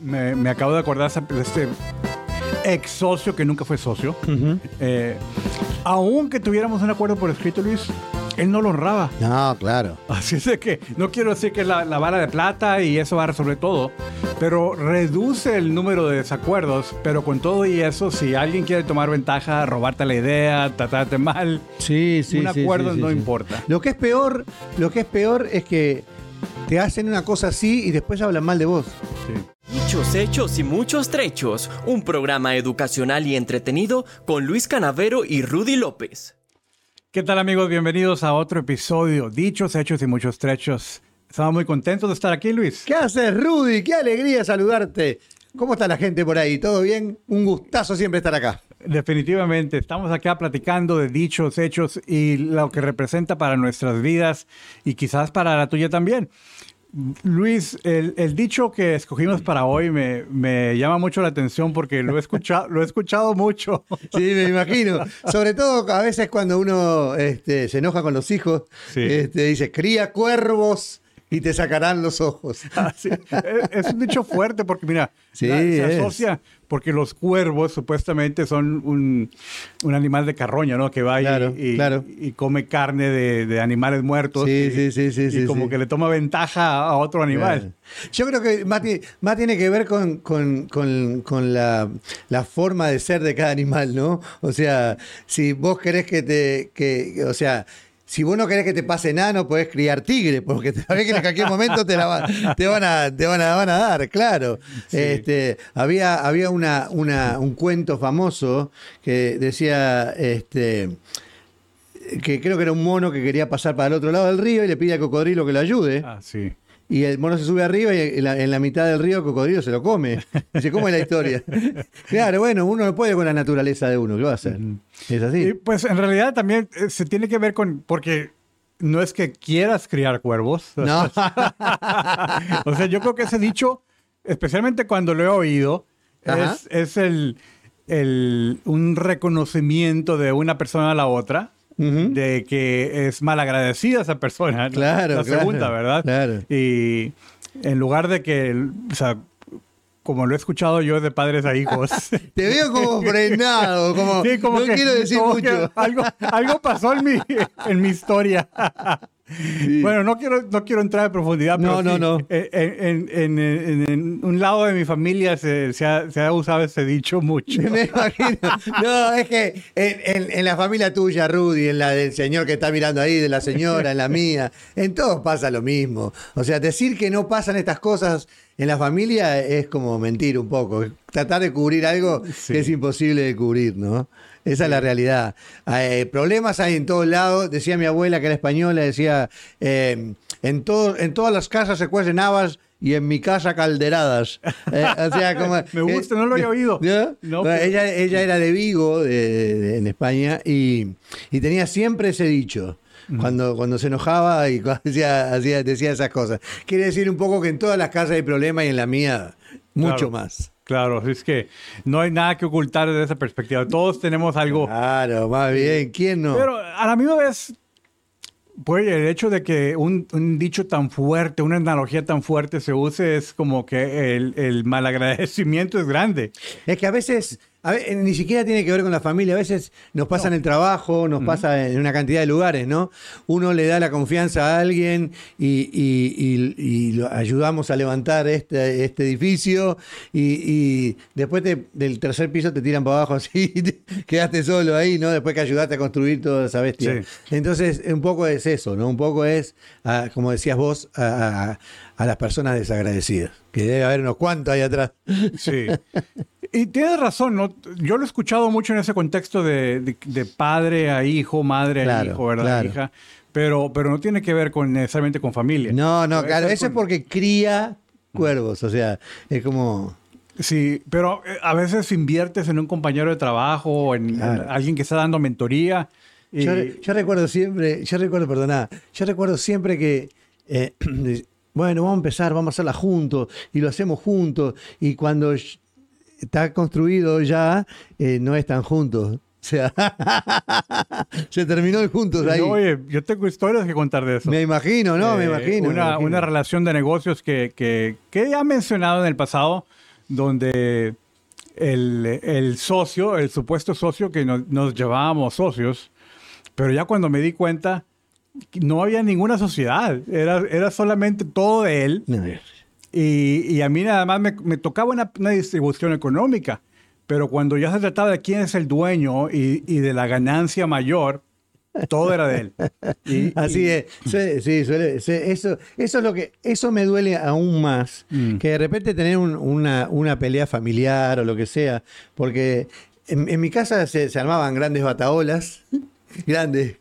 me, me acabo de acordar de este ex socio que nunca fue socio. Eh, aunque tuviéramos un acuerdo por escrito, Luis, él no lo honraba. No, claro. Así es de que no quiero decir que es la, la vara de plata y eso va a resolver todo, pero reduce el número de desacuerdos. Pero con todo y eso, si alguien quiere tomar ventaja, robarte la idea, tratarte mal, Sí, sí, un sí, acuerdo sí, sí, no importa. Lo que es peor, lo que es peor es que te hacen una cosa así y después hablan mal de vos. Sí. Dichos hechos y muchos trechos, un programa educacional y entretenido con Luis Canavero y Rudy López. ¿Qué tal amigos? Bienvenidos a otro episodio, dichos, hechos y muchos trechos. Estamos muy contentos de estar aquí, Luis. ¿Qué haces, Rudy? Qué alegría saludarte. ¿Cómo está la gente por ahí? ¿Todo bien? Un gustazo siempre estar acá. Definitivamente, estamos acá platicando de dichos, hechos y lo que representa para nuestras vidas y quizás para la tuya también. Luis, el, el dicho que escogimos para hoy me, me llama mucho la atención porque lo he escuchado, lo he escuchado mucho. Sí, me imagino. Sobre todo a veces cuando uno este, se enoja con los hijos, Sí. este, dice, cría cuervos y te sacarán los ojos. Así, es, es un dicho fuerte porque, mira, Sí, la- se es. asocia porque los cuervos supuestamente son un, un animal de carroña, ¿no? Que va y- Claro, y, claro. y come carne de, de animales muertos. Sí, y, sí, sí, sí, y sí, como que le toma ventaja a otro animal. Claro. Yo creo que más tiene que ver con, con- con- con la, la forma de ser de cada animal, ¿no? O sea, si vos querés que te. Que, o sea. Si vos no querés que te pase nano, podés criar tigre, porque sabés que en cualquier momento te, la va- te van, a, te van, a, van a dar, claro. Este, había había una, una- un cuento famoso que decía, este, que creo que era un mono que quería pasar para el otro lado del río y le pide al cocodrilo que lo ayude. Ah, sí. Y el mono se sube arriba y en la, en la mitad del río el cocodrilo se lo come. Dice, ¿cómo es la historia? claro, bueno, uno no puede con la naturaleza de uno, ¿qué va a hacer? Es Y así. pues en realidad también eh, se tiene que ver con, porque no es que quieras criar cuervos. No. o sea, yo creo que ese dicho, especialmente cuando lo he oído, es, es el, el- un reconocimiento de una persona a la otra. Ujú. De que es malagradecida esa persona. Claro, La claro, segunda, ¿verdad? claro. Y en lugar de que, o sea, como lo he escuchado yo de padres a hijos. Te veo como frenado, como, Sí, como no que- quiero decir mucho. algo, algo pasó en mi, en mi historia. Bueno, no quiero, no quiero entrar en profundidad, pero No, no, sí, no. En, en- en- en- en un lado de mi familia se, se ha, se ha usado ese dicho mucho. Me imagino. No, es que en la familia tuya, Rudy, en la del señor que está mirando ahí, de la señora, en la mía, en todos pasa lo mismo. O sea, decir que no pasan estas cosas en la familia es como mentir un poco. Tratar de cubrir algo Sí. que es imposible de cubrir, ¿no? Esa es la realidad. Eh, problemas hay en todos lados. Decía mi abuela, que era española, decía, eh, en, todo, en todas las casas se cuecen habas y en mi casa calderadas. Eh, o sea, como... Me gusta, no lo había oído. ¿Ya? No, pero- ella, ella era de Vigo, de- de- en España, y, y tenía siempre ese dicho. Cuando, cuando se enojaba y cuando hacía, hacía- decía esas cosas. Quiere decir un poco que en todas las casas hay problemas y en la mía mucho Claro. más. Claro, es que no hay nada que ocultar desde esa perspectiva. Todos tenemos algo. Claro, más bien. ¿Quién no? Pero a la misma vez, pues el hecho de que un, un dicho tan fuerte, una analogía tan fuerte se use es como que el, el malagradecimiento es grande. Es que a veces, a ni siquiera tiene que ver con la familia, a veces nos pasa en el trabajo, nos pasa en una cantidad de lugares, ¿no? Uno le da la confianza a alguien y, y- y- y lo ayudamos a levantar este, este edificio y, después te- del tercer piso te tiran para abajo así y te quedaste solo ahí, ¿no? Después que ayudaste a construir toda esa bestia. Sí. Entonces, un poco es eso, ¿no? Un poco es, como decías vos, a, a- a las personas desagradecidas, que debe haber unos cuantos ahí atrás. Sí. Y tienes razón, ¿no? Yo lo he escuchado mucho en ese contexto de, de- de padre a hijo, madre a hijo, ¿verdad? claro. Hija. Pero, pero no tiene que ver con necesariamente con familia. No, no, claro, eso es porque cría cuervos, o sea, es como... Sí, pero eh, a veces inviertes en un compañero de trabajo en, alguien que está dando mentoría. y- Yo, yo recuerdo siempre, yo recuerdo, perdona, yo recuerdo siempre que, eh, bueno, vamos a empezar, vamos a hacerla juntos, y lo hacemos juntos, y cuando está construido ya, eh, no están juntos. O sea, se terminó el juntos ahí. Oye, yo tengo historias que contar de eso. Me imagino, ¿no? me Eh, imagino. me Una, imagino. una relación de negocios que, que, que he mencionado en el pasado, donde el, el socio, el supuesto socio que nos, nos llevábamos socios, pero ya cuando me di cuenta, no había ninguna sociedad, era, era solamente todo de él. No, Y, y a mí nada más me, me tocaba una, una distribución económica, pero cuando ya se trataba de quién es el dueño y, y de la ganancia mayor, todo era de él. Y- Así y- es. Sí, sí, suele- sí, eso, eso es lo que, eso me duele aún más. Mm. Que de repente tener un- una, una pelea familiar o lo que sea. Porque en, en mi casa se, se armaban grandes bataolas, grandes.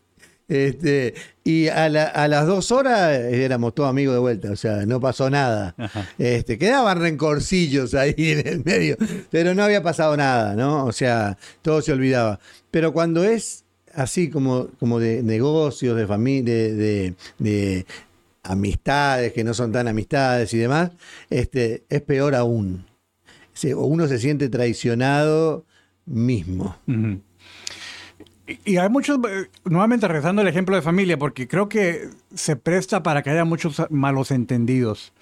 Este, y a, la- a las dos horas éramos todos amigos de vuelta, o sea, no pasó nada. Ajá. Este, quedaban rencorcillos ahí en el medio, pero no había pasado nada, ¿no? O sea, todo se olvidaba. Pero cuando es así como, como de negocios, de familia, de, de- de amistades que no son tan amistades y demás, este, es peor aún. Se- Uno se siente traicionado mismo. Y hay muchos, eh, nuevamente regresando al ejemplo de familia, porque creo que se presta para que haya muchos malos entendidos.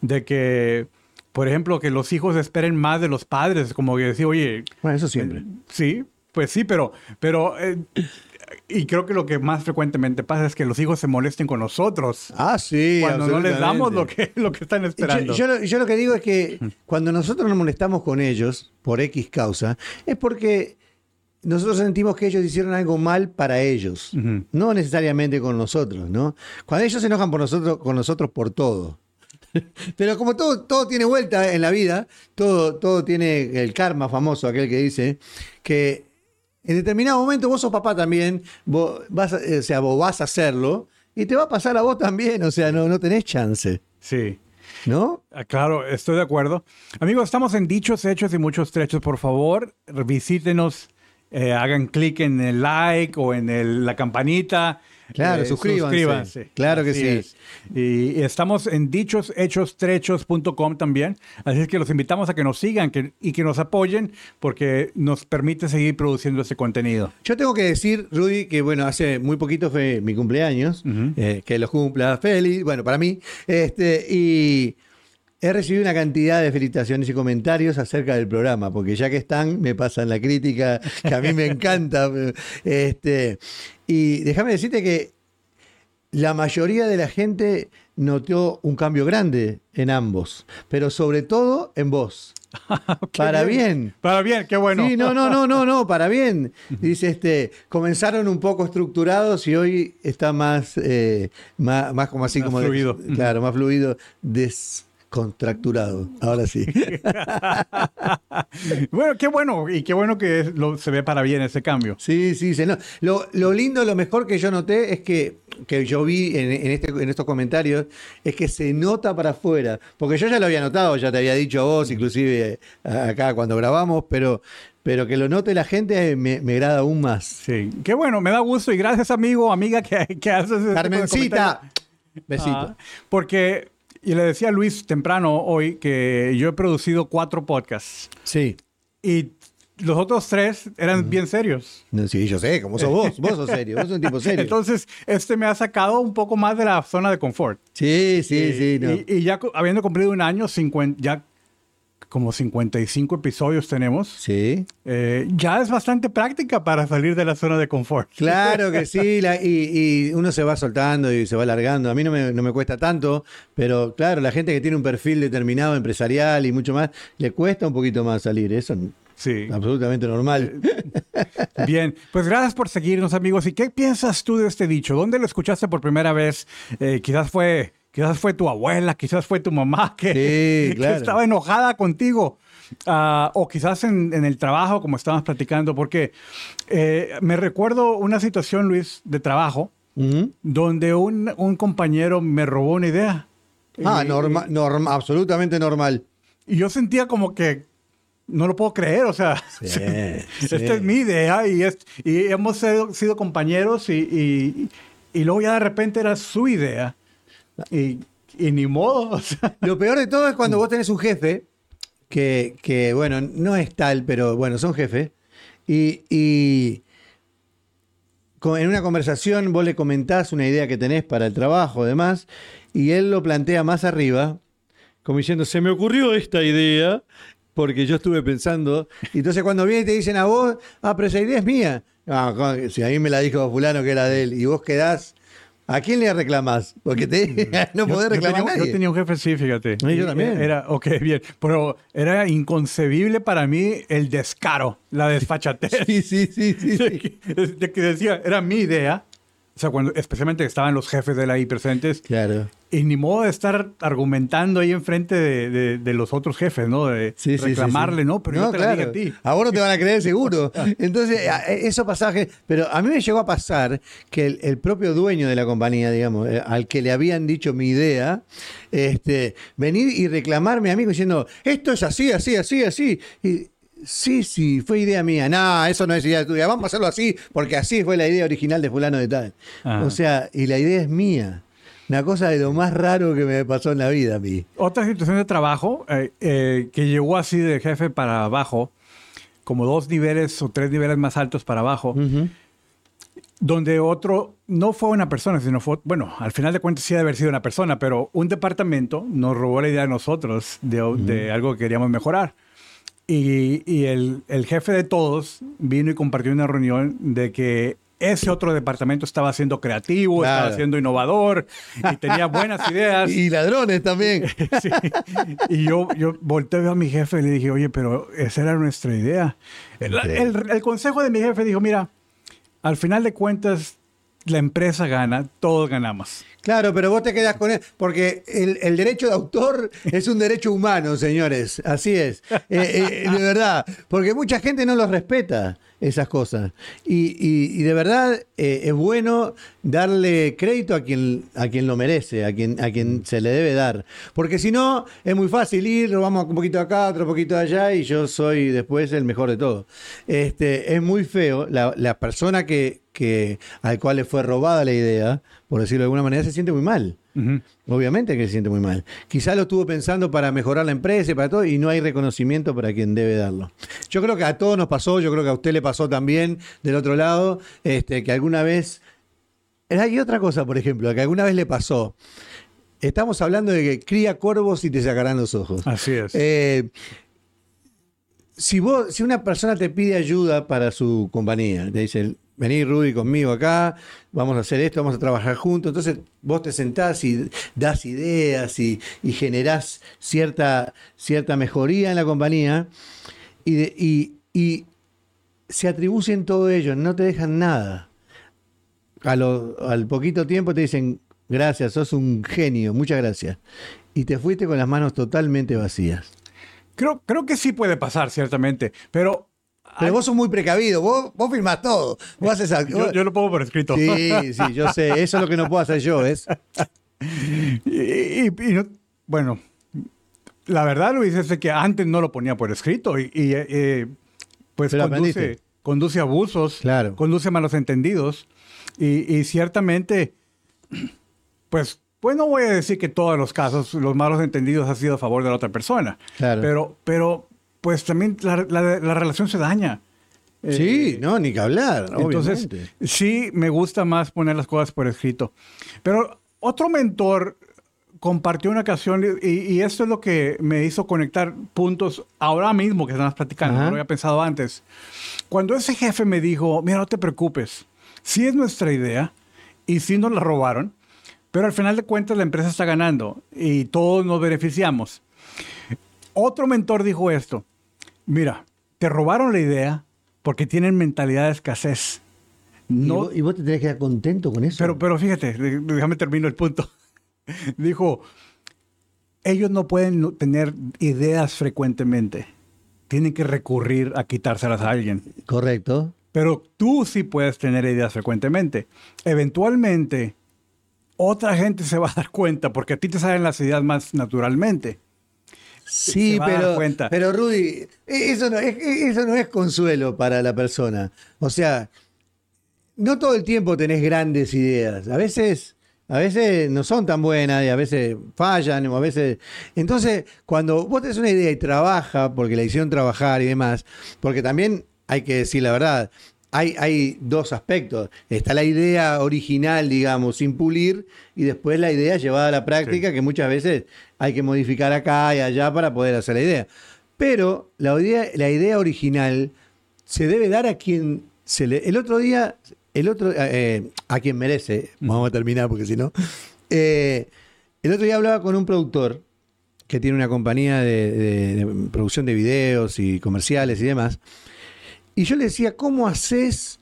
De que, por ejemplo, que los hijos esperen más de los padres, como que decir, oye, Bueno, eso siempre. sí, pues sí, pero, pero, eh, y creo que lo que más frecuentemente pasa es que los hijos se molesten con nosotros Ah, sí. cuando no les damos lo que, lo que están Yo, esperando. yo lo, yo lo que digo es que cuando nosotros nos molestamos con ellos por X causa, es porque nosotros sentimos que ellos hicieron algo mal para ellos, no necesariamente con nosotros, ¿no? Cuando ellos se enojan por nosotros, con nosotros por todo. Pero como todo, todo tiene vuelta en la vida, todo, todo tiene el karma famoso, aquel que dice que en determinado momento vos sos papá también, vos vas a, o sea, vos vas a hacerlo y te va a pasar a vos también, o sea, no, no tenés chance, Sí. ¿no? Ah, Claro, estoy de acuerdo. Amigos, estamos en Dichos, Hechos y Muchos Trechos. Por favor, visítenos, eh, hagan clic en el like o en el- la campanita. Claro, Eh, suscríbanse. Claro que Así sí. es. Y, y estamos en dichoshechos.trechos.com también. Así es que los invitamos a que nos sigan que- y que nos apoyen porque nos permite seguir produciendo este contenido. Yo tengo que decir, Rudy, que bueno, hace muy poquito fue mi cumpleaños, eh, que lo cumpla feliz, bueno, para mí, este, y he recibido una cantidad de felicitaciones y comentarios acerca del programa, porque ya que están, me pasan la crítica, que a mí me encanta. Este, y déjame decirte que la mayoría de la gente notó un cambio grande en ambos, pero sobre todo en vos. para bien. Para bien, qué bueno. Sí, no, no, no, no, no, para bien. Dice, este, comenzaron un poco estructurados y hoy está más, eh, más, más como así Más como de- fluido. claro, más fluido, descontracturado. Ahora sí. bueno, qué bueno. Y qué bueno que es- lo- se ve para bien ese cambio. Sí, sí, se no- lo, lo lindo, lo mejor que yo noté es que, que yo vi en, en este, en estos comentarios, es que se nota para afuera. Porque yo ya lo había notado, ya te había dicho a vos, inclusive eh, acá cuando grabamos, pero, pero que lo note la gente me, me agrada aún más. Sí, qué bueno, me da gusto y gracias amigo, amiga que, que haces este Carmencita, besito. Ah, porque, y le decía a Luis temprano hoy que yo he producido cuatro podcasts Sí. y los otros tres eran bien serios. Sí, yo sé, como sos vos, vos sos serio, vos sos un tipo serio. Entonces, este me ha sacado un poco más de la zona de confort. sí, sí, y, sí, no. y, y ya habiendo cumplido un año, 50, ya como 55 episodios tenemos, sí. eh, ya es bastante práctica para salir de la zona de confort. Claro que sí, la- y, y uno se va soltando y se va alargando. A mí no me, no me cuesta tanto, pero claro, la gente que tiene un perfil determinado empresarial y mucho más, le cuesta un poquito más salir. Eso es Sí. absolutamente normal. Bien, pues gracias por seguirnos, amigos. ¿Y qué piensas tú de este dicho? ¿Dónde lo escuchaste por primera vez? Eh, quizás fue, quizás fue tu abuela, quizás fue tu mamá que, Sí, que claro. estaba enojada contigo. Ah, o quizás en, en el trabajo, como estábamos platicando, porque eh, me recuerdo una situación, Luis, de trabajo, Ujú. donde un, un compañero me robó una idea. Ah, Y- normal, norma- absolutamente normal. Y yo sentía como que no lo puedo creer, o sea, Sí, esta sí. es mi idea y, es, y hemos sido, sido compañeros y, y- y luego ya de repente era su idea y, y ni modo, o sea, Lo peor de todo es cuando vos tenés un jefe que, que, bueno, no es tal, pero bueno, son jefes. Y, y en una conversación vos le comentás una idea que tenés para el trabajo, demás, y él lo plantea más arriba, como diciendo, se me ocurrió esta idea. porque yo estuve pensando. Y entonces cuando vienen y te dicen a vos, ah, pero esa idea es mía. Ah, si a mí me la dijo fulano que era de él y vos quedás, ¿a quién le reclamás? Porque te, no Yo- podés yo reclamar a tenía, yo nadie. tenía un jefe, sí, fíjate. Sí, yo Y también. Era, ok, bien. Pero era inconcebible para mí el descaro, la desfachatez. Sí, sí, sí, sí, sí. de que decía, era mi idea. O sea, cuando especialmente estaban los jefes de la ahí presentes. Claro. Y ni modo de estar argumentando ahí enfrente de, de- de los otros jefes, ¿no? De Sí, sí, sí, reclamarle, sí. ¿no? Pero yo te la dije a ti. A vos no te van a creer seguro. Entonces, a- eso pasaje. Pero a mí me llegó a pasar que el, el propio dueño de la compañía, digamos, eh, al que le habían dicho mi idea, este, venir y reclamarme a mí diciendo, esto es así, así, así, así. Y, Sí, sí, fue idea mía. No, eso no es idea tuya. Vamos a hacerlo así, porque así fue la idea original de fulano de tal. Ajá. O sea, y la idea es mía. Una cosa de lo más raro que me pasó en la vida a mí. Otra situación de trabajo eh, eh, que llegó así de jefe para abajo, como dos niveles o tres niveles más altos para abajo, donde otro, no fue una persona, sino fue, bueno, al final de cuentas sí debe haber sido una persona, pero un departamento nos robó la idea a nosotros de, de algo que queríamos mejorar. Y, y el, el jefe de todos vino y compartió una reunión de que ese otro departamento estaba siendo creativo, Claro. estaba siendo innovador y tenía buenas ideas. Y ladrones también. Sí. Y yo, yo volteé a mi jefe y le dije, oye, pero esa era nuestra idea. El, el- el consejo de mi jefe dijo, mira, al final de cuentas, la empresa gana, todos ganamos. Claro, pero vos te quedás con él, porque el, derecho de autor es un derecho humano, señores, así es, Eh, eh, de verdad, porque mucha gente no los respeta esas cosas. Y, y- y de verdad eh, es bueno darle crédito a quien, a quien lo merece, a quien, a quien se le debe dar, porque si no es muy fácil ir, vamos un poquito acá, otro poquito allá, y yo soy después el mejor de todo. Este, es muy feo, la persona que, que, al cual le fue robada la idea, por decirlo de alguna manera, se siente muy mal. Obviamente que se siente muy mal. Quizá lo estuvo pensando para mejorar la empresa y para todo, y no hay reconocimiento para quien debe darlo. Yo creo que a todos nos pasó, yo creo que a usted le pasó también del otro lado, este, que alguna vez. Hay otra cosa, por ejemplo, que alguna vez le pasó. Estamos hablando de que cría corvos y te sacarán los ojos. Así es. Eh, si vos, si una persona te pide ayuda para su compañía, te dice, vení Rudy conmigo acá, vamos a hacer esto, vamos a trabajar juntos, entonces vos te sentás y das ideas y, generás cierta, cierta mejoría en la compañía y- y se atribuyen todo ello, no te dejan nada. A lo- al poquito tiempo te dicen, gracias, sos un genio, muchas gracias. Y te fuiste con las manos totalmente vacías. Creo, creo que sí puede pasar, ciertamente, pero... Pero vos sos muy precavido, vos, vos firmás todo. Vos haces. Yo, yo lo pongo por escrito. Sí, sí, yo sé. Eso es lo que no puedo hacer yo, ¿es? Y, y- y no- bueno, la verdad, Luis, es que antes no lo ponía por escrito y, y, eh, pues conduce, conduce abusos, Claro. conduce malos entendidos y, y ciertamente, pues, pues no voy a decir que todos los casos, los malos entendidos han sido a favor de la otra persona, Claro. pero, pero pues también la, la- la relación se daña. Sí, Eh, no, ni que hablar. entonces, obviamente. sí, me gusta más poner las cosas por escrito. Pero otro mentor compartió una ocasión y, y esto es lo que me hizo conectar puntos ahora mismo que estamos platicando, Ajá. no lo había pensado antes. Cuando ese jefe me dijo, mira, no te preocupes, sí es nuestra idea y sí nos la robaron, pero al final de cuentas la empresa está ganando y todos nos beneficiamos. Otro mentor dijo esto, mira, te robaron la idea porque tienen mentalidad de escasez. ¿Y, No, vos, y vos te tenés que quedar contento con eso. pero, pero fíjate, déjame termino el punto. Dijo, ellos no pueden tener ideas frecuentemente. Tienen que recurrir a quitárselas a alguien. Correcto. Pero tú sí puedes tener ideas frecuentemente. Eventualmente, otra gente se va a dar cuenta porque a ti te salen las ideas más naturalmente. Sí, pero, pero Rudy, e- eso no, es, eso no es consuelo para la persona. O sea, no todo el tiempo tenés grandes ideas. A veces, a veces no son tan buenas y a veces fallan o a veces... Entonces, cuando vos tenés una idea y trabaja, porque la hicieron trabajar y demás, porque también hay que decir la verdad, hay, hay dos aspectos. Está la idea original, digamos, sin pulir, y después la idea llevada a la práctica, que muchas veces hay que modificar acá y allá para poder hacer la idea. Pero la idea, la idea original se debe dar a quien se le. El otro día, el otro, eh, a quien merece, vamos a terminar porque si no. Eh, el otro día hablaba con un productor que tiene una compañía de, de- de producción de videos y comerciales y demás. Y yo le decía, ¿cómo haces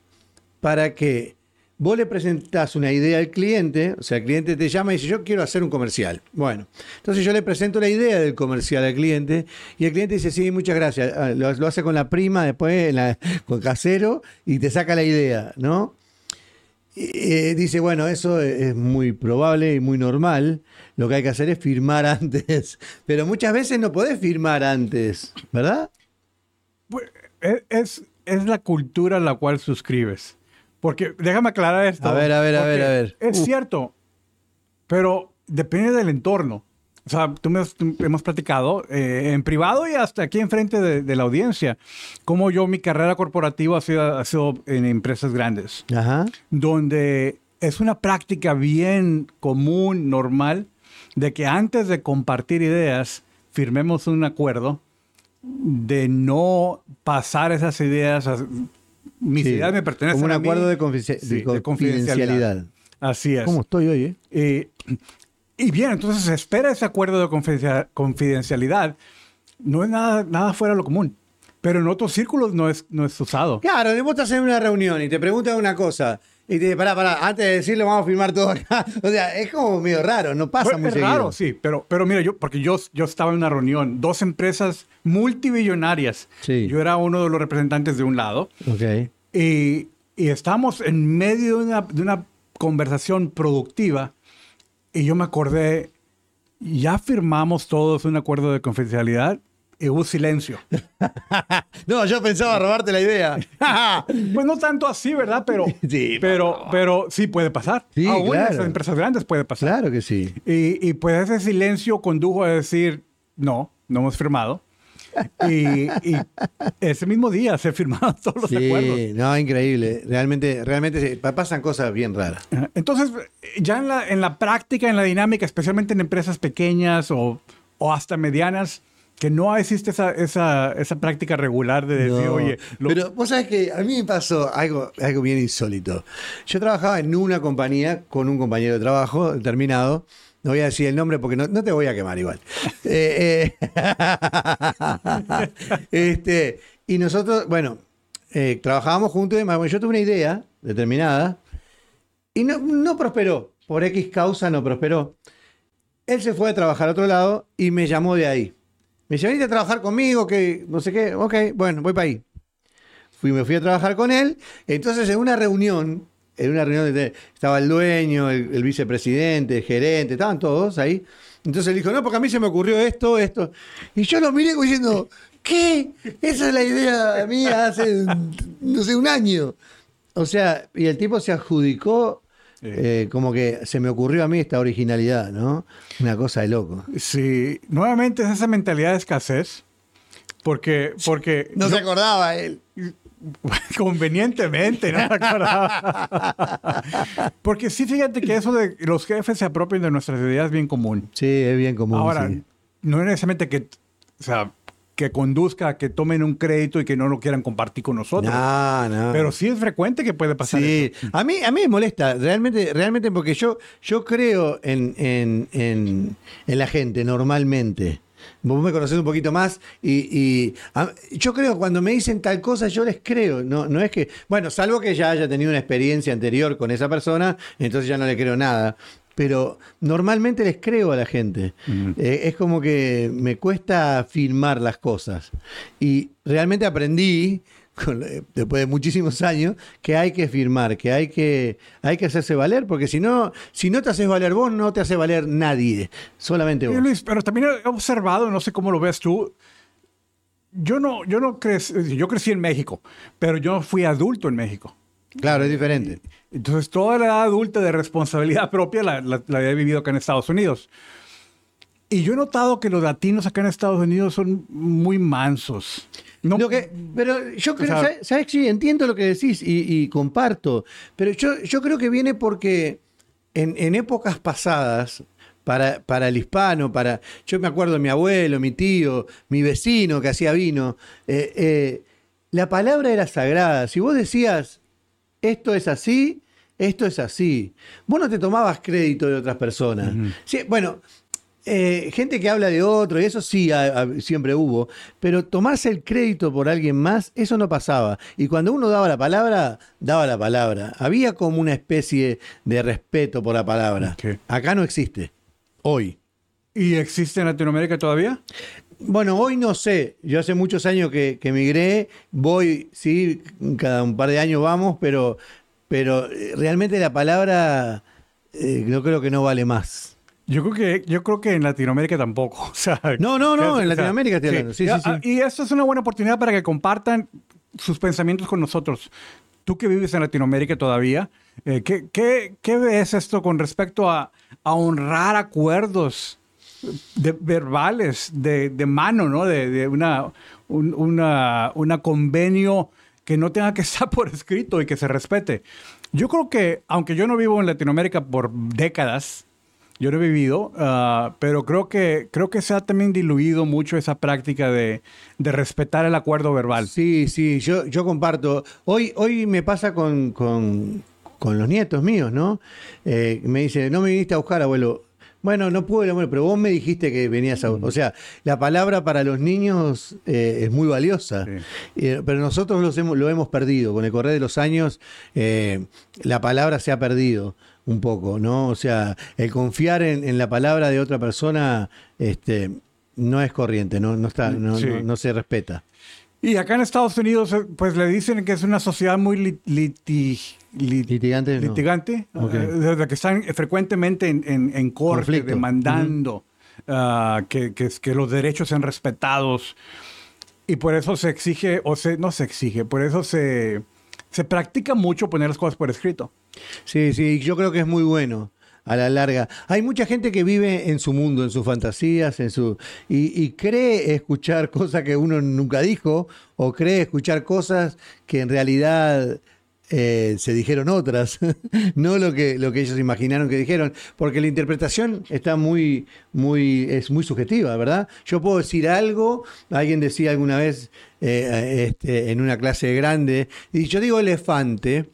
para que vos le presentás una idea al cliente? O sea, el cliente te llama y dice, yo quiero hacer un comercial. Bueno, entonces yo le presento la idea del comercial al cliente y el cliente dice, sí, muchas gracias. Ah, Lo, hace con la prima, después la- con casero y te saca la idea, ¿no? Eh, dice, bueno, eso es muy probable y muy normal. Lo que hay que hacer es firmar antes. Pero muchas veces no podés firmar antes, ¿verdad? Pues, Es, es, es la cultura a la cual suscribes. Porque déjame aclarar esto. A ver, a ver, a ver, a ver. Es Uh. cierto, pero depende del entorno. O sea, tú me has- tú- hemos platicado eh, en privado y hasta aquí enfrente de, de la audiencia, cómo yo mi carrera corporativa ha sido, ha sido en empresas grandes, Ajá. donde es una práctica bien común, normal, de que antes de compartir ideas, firmemos un acuerdo de no pasar esas ideas. Mis Sí, ideas me pertenecen Como un a mí. acuerdo de, confidencia- Sí, de de confidencialidad. Así es. ¿Cómo estoy hoy, eh? Eh, y bien, entonces se espera ese acuerdo de confidencia- confidencialidad. No es nada, nada fuera de lo común. Pero en otros círculos no es, no es usado. Claro, vos estás en una reunión y te preguntan una cosa y te pará, pará, antes de decirlo vamos a firmar todo acá. O sea, es como medio raro, no pasa muy es seguido. raro, sí, pero, pero mira, yo, porque yo, yo estaba en una reunión, dos empresas multibillonarias. Sí. Yo era uno de los representantes de un lado Ok. y, y estábamos en medio de una, de una conversación productiva y yo me acordé, ya firmamos todos un acuerdo de confidencialidad y hubo silencio. No, yo pensaba robarte la idea. Pues no tanto así, ¿verdad? Pero Sí, pero, pero sí puede pasar. Sí, Aún en esas empresas grandes puede pasar. claro que sí. Y, y pues ese silencio condujo a decir, no, no hemos firmado. Y, y ese mismo día se firmaron todos los acuerdos. Sí, no, increíble. Realmente, realmente pasan cosas bien raras. Entonces, ya en la, en la práctica, en la dinámica, especialmente en empresas pequeñas o, o hasta medianas, que no existe esa, esa, esa práctica regular de decir, No, oye, lo- Pero vos sabés que a mí me pasó algo, algo bien insólito. Yo trabajaba en una compañía con un compañero de trabajo determinado. No voy a decir el nombre porque no, no te voy a quemar igual. Eh, eh, este, y nosotros, bueno, eh, trabajábamos juntos y demás. Bueno, yo tuve una idea determinada y no, no prosperó. Por X causa no prosperó. Él se fue a trabajar a otro lado y me llamó de ahí. Me dice, venite a trabajar conmigo, que no sé qué. Ok, bueno, voy para ahí. Fui, me fui a trabajar con él. Entonces, en una reunión, en una reunión estaba el dueño, el, el vicepresidente, el gerente, estaban todos ahí. Entonces él dijo, no, porque a mí se me ocurrió esto, esto. Y yo lo miré diciendo, ¿qué? Esa es la idea mía hace, no sé, un año. O sea, y el tipo se adjudicó eh, como que se me ocurrió a mí esta originalidad, ¿no? Una cosa de loco. sí, nuevamente es esa mentalidad de escasez. Porque, porque No yo- se acordaba él. convenientemente, no me acordaba. Porque sí, fíjate que eso de los jefes se apropian de nuestras ideas es bien común. Sí, es bien común. Ahora, sí. no es necesariamente que, o sea, que conduzca a que tomen un crédito y que no lo quieran compartir con nosotros. No, no. Pero sí es frecuente que puede pasar Sí, eso. a mí, a mí me molesta, realmente, realmente porque yo, yo creo en, en, en, en la gente normalmente. Vos me conocés un poquito más y, y a- yo creo cuando me dicen tal cosa yo les creo, no, no es que, bueno, salvo que ya haya tenido una experiencia anterior con esa persona, entonces ya no le creo nada. Pero normalmente les creo a la gente. Eh, es como que me cuesta filmar las cosas. Y realmente aprendí después de muchísimos años, que hay que firmar, que hay que, hay que hacerse valer, porque si no, si no te haces valer vos, no te hace valer nadie, solamente Sí, vos. Luis, pero también he observado, no sé cómo lo ves tú. Yo no, yo no crecí, yo crecí en México, pero yo fui adulto en México. Claro, es diferente. Entonces, toda la edad adulta de responsabilidad propia la, la- la he vivido acá en Estados Unidos. Y yo he notado que los latinos acá en Estados Unidos son muy mansos. No, Lo que, pero yo creo, sea- ¿sabes? ¿sabes? Sí, entiendo lo que decís y, y comparto, pero yo, yo creo que viene porque en, en épocas pasadas, para, para el hispano, para. Yo me acuerdo de mi abuelo, mi tío, mi vecino que hacía vino. eh, eh, la palabra era sagrada. Si vos decías, esto es así, esto es así. Vos no te tomabas crédito de otras personas. Sí, bueno, eh, gente que habla de otro, y eso sí siempre hubo, pero tomarse el crédito por alguien más, eso no pasaba. Y cuando uno daba la palabra, daba la palabra. Había como una especie de respeto por la palabra. Acá no existe. Hoy. ¿Y existe en Latinoamérica todavía? Bueno, hoy no sé. Yo hace muchos años que, que emigré. Voy, sí, cada un par de años vamos, pero, pero eh, realmente la palabra eh, yo creo que no vale más. Yo creo que yo creo que en Latinoamérica tampoco. O sea, No, no, no, en Latinoamérica estoy hablando. Sí, sí, sí. Ah, Y esto es una buena oportunidad para que compartan sus pensamientos con nosotros. Tú que vives en Latinoamérica todavía, eh, ¿qué, qué, qué ves esto con respecto a, a honrar acuerdos de, verbales, de, de mano, ¿no? De, de una, un una, una convenio que no tenga que estar por escrito y que se respete. Yo creo que, aunque yo no vivo en Latinoamérica por décadas, yo no he vivido, ah, pero creo que, creo que se ha también diluido mucho esa práctica de, de respetar el acuerdo verbal. Sí, sí, yo, yo comparto. Hoy, hoy me pasa con, con- con los nietos míos, ¿no? Eh, me dice, no me viniste a buscar, abuelo. Bueno, no pude, abuelo, pero vos me dijiste que venías a... O sea, la palabra para los niños eh, es muy valiosa, Sí. Eh, pero nosotros los hemos, lo hemos perdido. Con el correr de los años, eh, la palabra se ha perdido un poco, ¿no? O sea, el confiar en, en la palabra de otra persona este, no es corriente, no, no, está, no, Sí. no- no se respeta. Y acá en Estados Unidos, eh, pues le dicen que es una sociedad muy lit- lit- litigante, Ok. eh, desde que están frecuentemente en, en, en corte Conflicto. demandando ah, que, que, que los derechos sean respetados. Y por eso se exige, o se, no se exige, por eso se, se practica mucho poner las cosas por escrito. Sí, sí, yo creo que es muy bueno a la larga. Hay mucha gente que vive en su mundo, en sus fantasías, en su y, cree escuchar cosas que uno nunca dijo o cree escuchar cosas que en realidad eh, se dijeron otras, no lo que, lo que ellos imaginaron que dijeron, porque la interpretación está muy, muy, es muy subjetiva, ¿verdad? Yo puedo decir algo, alguien decía alguna vez eh, este, en una clase grande, y yo digo elefante,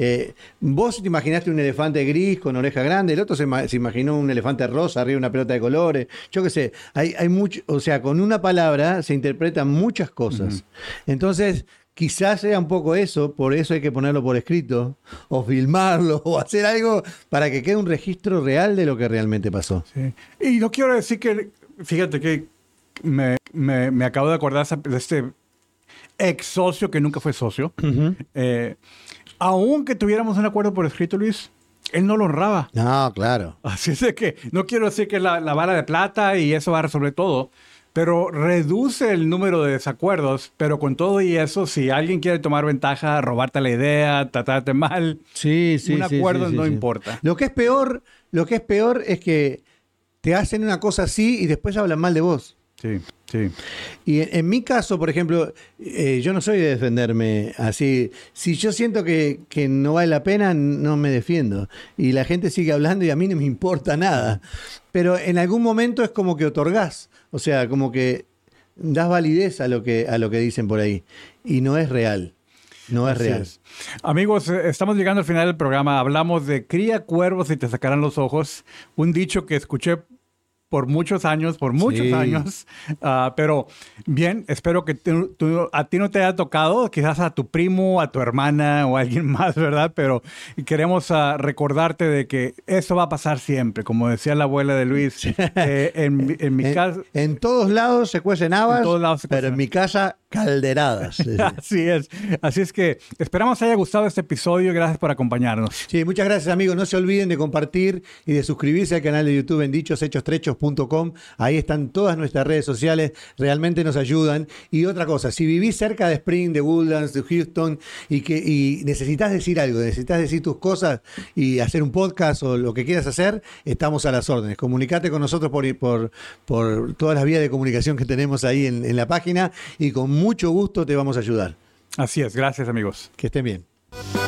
eh, vos te imaginaste un elefante gris con oreja grande, el otro se, ma- se imaginó un elefante rosa arriba de una pelota de colores. Yo qué sé, hay, hay mucho, o sea, con una palabra se interpretan muchas cosas. Entonces, quizás sea un poco eso, por eso hay que ponerlo por escrito, o filmarlo, o hacer algo para que quede un registro real de lo que realmente pasó. Sí. Y no quiero decir que, fíjate que me, me- me acabo de acordar de este ex socio que nunca fue socio. Eh, aunque tuviéramos un acuerdo por escrito, Luis, él no lo honraba. No, claro. Así es de que no quiero decir que la, la bala de plata y eso va a resolver todo, pero reduce el número de desacuerdos. Pero con todo y eso, si alguien quiere tomar ventaja, robarte la idea, tratarte mal, Sí, sí, un acuerdo sí, sí, no sí. importa. Lo que es peor, lo que es peor es que te hacen una cosa así y después hablan mal de vos. Sí, sí. Y en, en mi caso, por ejemplo, eh, yo no soy de defenderme así. Si yo siento que, que no vale la pena, no me defiendo. Y la gente sigue hablando y a mí no me importa nada. Pero en algún momento es como que otorgás. O sea, como que das validez a lo que, a lo que dicen por ahí. Y no es real. No es Así real. es. Amigos, eh, estamos llegando al final del programa. Hablamos de cría cuervos y te sacarán los ojos. Un dicho que escuché por muchos años, por muchos Sí. años. Ah, pero bien, espero que tú- tú- a ti no te haya tocado, quizás a tu primo, a tu hermana o a alguien más, ¿verdad? Pero queremos ah, recordarte de que eso va a pasar siempre. Como decía la abuela de Luis, eh, en, en mi En, casa... en todos lados se cuecen habas, En todos lados se pero cuecen en mi casa calderadas. Así es. Así es que esperamos haya gustado este episodio. Gracias por acompañarnos. Sí, muchas gracias amigos. No se olviden de compartir y de suscribirse al canal de YouTube en Ahí están todas nuestras redes sociales. Realmente nos ayudan. Y otra cosa, si vivís cerca de Spring, de Woodlands, de Houston y que y necesitas decir algo, necesitas decir tus cosas y hacer un podcast o lo que quieras hacer, estamos a las órdenes. Comunicate con nosotros por, por, por todas las vías de comunicación que tenemos ahí en, en la página y con mucho gusto te vamos a ayudar. Así es. Gracias, amigos. Que estén bien.